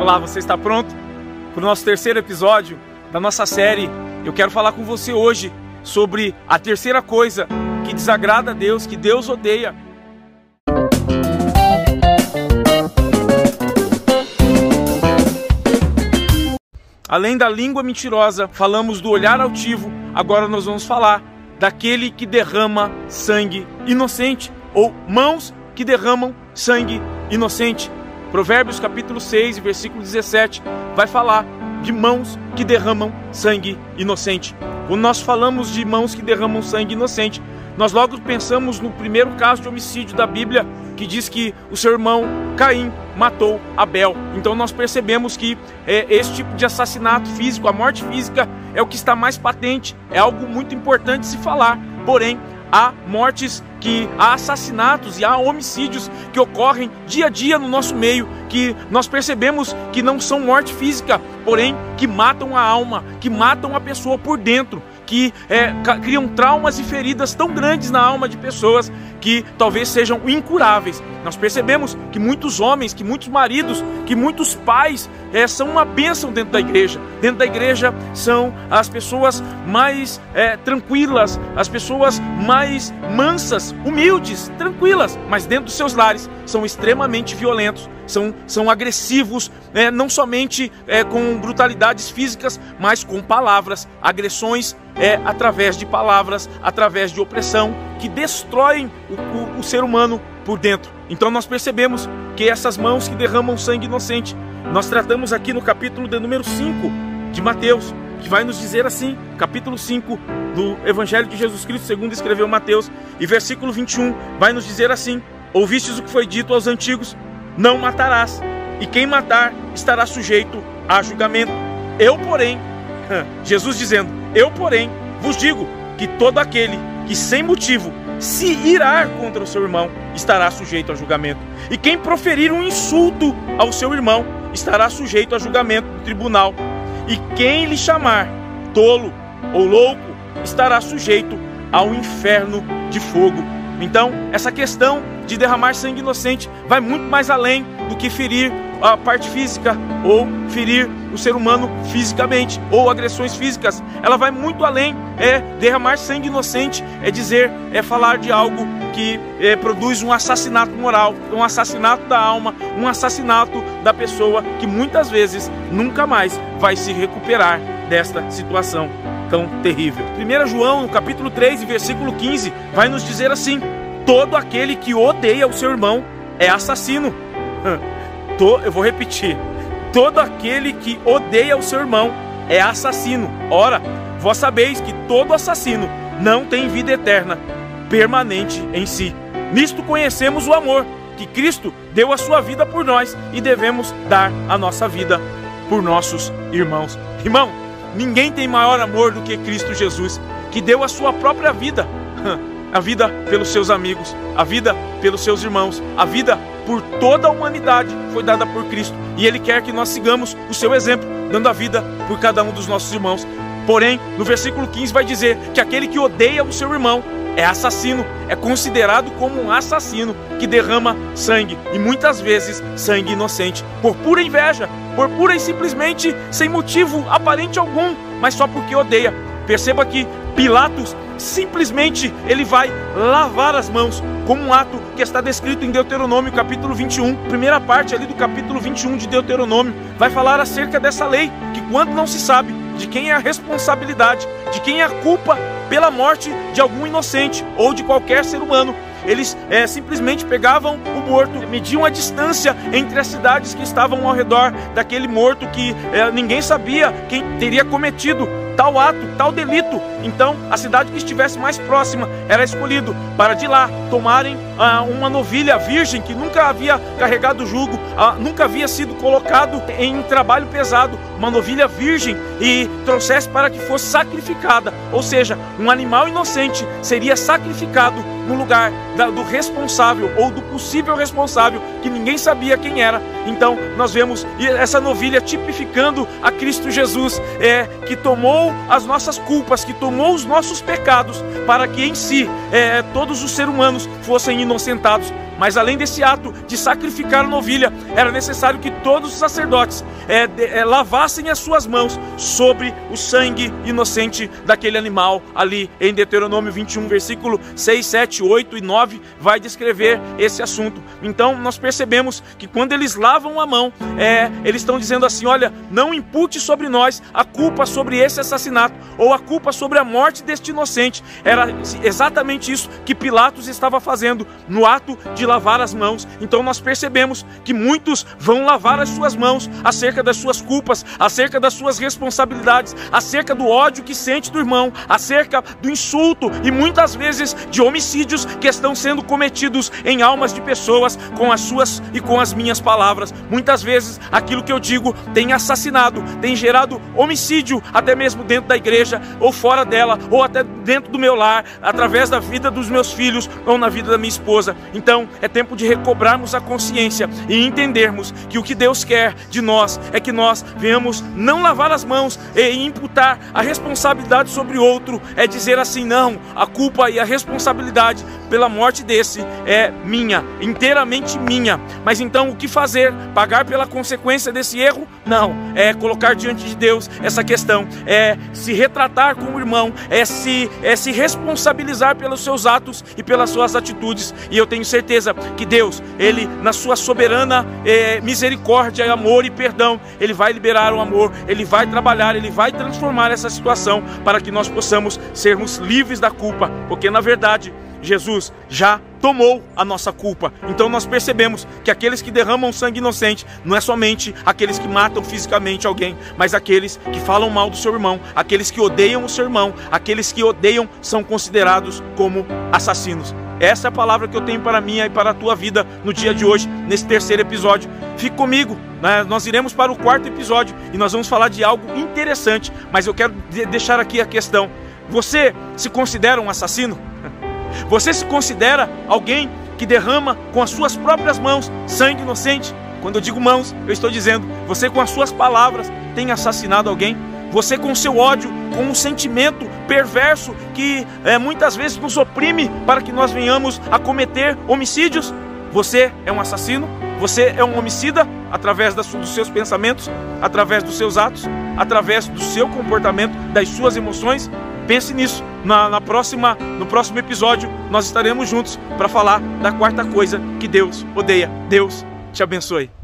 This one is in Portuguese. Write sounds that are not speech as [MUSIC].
Olá, você está pronto para o nosso terceiro episódio da nossa série? Eu quero falar com você hoje sobre a terceira coisa que desagrada a Deus, que Deus odeia. Além da língua mentirosa, falamos do olhar altivo, agora nós vamos falar daquele que derrama sangue inocente ou mãos que derramam sangue inocente. Provérbios capítulo 6, versículo 17, vai falar de mãos que derramam sangue inocente. Quando nós falamos de mãos que derramam sangue inocente, nós logo pensamos no primeiro caso de homicídio da Bíblia, que diz que o seu irmão Caim matou Abel. Então nós percebemos que é, esse tipo de assassinato físico, a morte física, é o que está mais patente, é algo muito importante se falar. Porém, há mortes que há assassinatos e há homicídios que ocorrem dia a dia no nosso meio, que nós percebemos que não são morte física, porém que matam a alma, que matam a pessoa por dentro, que é, criam traumas e feridas tão grandes na alma de pessoas que talvez sejam incuráveis. Nós percebemos que muitos homens, que muitos maridos, que muitos pais é, são uma bênção dentro da igreja. Dentro da igreja são as pessoas mais é, tranquilas, as pessoas mais mansas, humildes, tranquilas, mas dentro dos seus lares são extremamente violentos, são, são agressivos, é, não somente é, com brutalidades físicas, mas com palavras, agressões através de palavras, através de opressão, que destroem o, o, o ser humano por dentro. Então nós percebemos que essas mãos que derramam sangue inocente, nós tratamos aqui no capítulo de número 5 de Mateus, que vai nos dizer assim, capítulo 5 do Evangelho de Jesus Cristo, segundo escreveu Mateus, e versículo 21 vai nos dizer assim: Ouvistes o que foi dito aos antigos: Não matarás, e quem matar estará sujeito a julgamento. Eu, porém, [LAUGHS] Jesus dizendo: Eu, porém, vos digo que todo aquele que sem motivo se irar contra o seu irmão estará sujeito a julgamento. E quem proferir um insulto ao seu irmão estará sujeito a julgamento do tribunal. E quem lhe chamar tolo ou louco estará sujeito ao inferno de fogo. Então, essa questão de derramar sangue inocente vai muito mais além do que ferir a parte física ou ferir o ser humano fisicamente ou agressões físicas. Ela vai muito além, é derramar sangue inocente, é dizer, é falar de algo que é, produz um assassinato moral, um assassinato da alma, um assassinato da pessoa que muitas vezes nunca mais vai se recuperar desta situação tão terrível. 1 João, no capítulo 3, versículo 15, vai nos dizer assim: Todo aquele que odeia o seu irmão é assassino. [LAUGHS] Eu vou repetir: todo aquele que odeia o seu irmão é assassino. Ora, vós sabeis que todo assassino não tem vida eterna permanente em si. Nisto conhecemos o amor, que Cristo deu a sua vida por nós e devemos dar a nossa vida por nossos irmãos. Irmão, ninguém tem maior amor do que Cristo Jesus, que deu a sua própria vida. [LAUGHS] A vida pelos seus amigos, a vida pelos seus irmãos, a vida por toda a humanidade foi dada por Cristo. E Ele quer que nós sigamos o seu exemplo, dando a vida por cada um dos nossos irmãos. Porém, no versículo 15 vai dizer que aquele que odeia o seu irmão é assassino, é considerado como um assassino que derrama sangue e muitas vezes sangue inocente, por pura inveja, por pura e simplesmente sem motivo aparente algum, mas só porque odeia. Perceba que Pilatos simplesmente ele vai lavar as mãos, como um ato que está descrito em Deuteronômio capítulo 21, primeira parte ali do capítulo 21 de Deuteronômio, vai falar acerca dessa lei, que quando não se sabe de quem é a responsabilidade, de quem é a culpa pela morte de algum inocente ou de qualquer ser humano, eles é, simplesmente pegavam o morto, mediam a distância entre as cidades que estavam ao redor daquele morto que é, ninguém sabia quem teria cometido tal ato, tal delito. Então, a cidade que estivesse mais próxima era escolhido para de lá tomarem ah, uma novilha virgem que nunca havia carregado jugo, ah, nunca havia sido colocado em trabalho pesado, uma novilha virgem e trouxesse para que fosse sacrificada, ou seja, um animal inocente seria sacrificado no lugar da, do responsável ou do possível responsável que ninguém sabia quem era. Então nós vemos essa novilha tipificando a Cristo Jesus, é, que tomou as nossas culpas, que tomou os nossos pecados, para que em si é, todos os seres humanos fossem inocentados Mas além desse ato de sacrificar a novilha, era necessário que todos os sacerdotes é, de, é, lavassem as suas mãos sobre o sangue inocente daquele animal ali em Deuteronômio 21, versículo 6, 7, 8 e 9, vai descrever esse assunto. Então nós percebemos que quando eles lavam a mão, é, eles estão dizendo assim: olha, não impute sobre nós a culpa sobre esse assassinato ou a culpa sobre a morte deste inocente. Era exatamente isso que Pilatos estava fazendo no ato de lavar as mãos. Então nós percebemos que muitos vão lavar as suas mãos acerca das suas culpas, acerca das suas responsabilidades, acerca do ódio que sente do irmão, acerca do insulto e muitas vezes de homicídios que estão sendo cometidos em almas de pessoas com as suas e com as minhas palavras. Muitas vezes aquilo que eu digo tem assassinado, tem gerado homicídio até mesmo dentro da igreja ou fora dela, ou até dentro do meu lar, através da vida dos meus filhos ou na vida da minha esposa. Então, é tempo de recobrarmos a consciência e entendermos que o que Deus quer de nós é que nós venhamos não lavar as mãos e imputar a responsabilidade sobre outro, é dizer assim: não, a culpa e a responsabilidade pela morte desse é minha, inteiramente minha. Mas então o que fazer? Pagar pela consequência desse erro? Não, é colocar diante de Deus essa questão, é se retratar como irmão, é se, é se responsabilizar pelos seus atos e pelas suas atitudes. E eu tenho certeza que Deus, Ele, na sua soberana é, misericórdia, amor e perdão, Ele vai liberar o amor, Ele vai trabalhar, Ele vai transformar essa situação para que nós possamos sermos livres da culpa, porque na verdade Jesus já tomou a nossa culpa. Então nós percebemos que aqueles que derramam sangue inocente não é somente aqueles que matam fisicamente alguém, mas aqueles que falam mal do seu irmão, aqueles que odeiam o seu irmão, aqueles que odeiam são considerados como assassinos. Essa é a palavra que eu tenho para mim e para a tua vida no dia de hoje, nesse terceiro episódio. Fique comigo, né? nós iremos para o quarto episódio e nós vamos falar de algo interessante, mas eu quero deixar aqui a questão: você se considera um assassino? Você se considera alguém que derrama com as suas próprias mãos sangue inocente? Quando eu digo mãos, eu estou dizendo, você com as suas palavras tem assassinado alguém? Você com seu ódio, com um sentimento perverso que é, muitas vezes nos oprime para que nós venhamos a cometer homicídios? Você é um assassino? Você é um homicida através das, dos seus pensamentos, através dos seus atos, através do seu comportamento, das suas emoções? Pense nisso. Na, na próxima, no próximo episódio, nós estaremos juntos para falar da quarta coisa que Deus odeia. Deus te abençoe.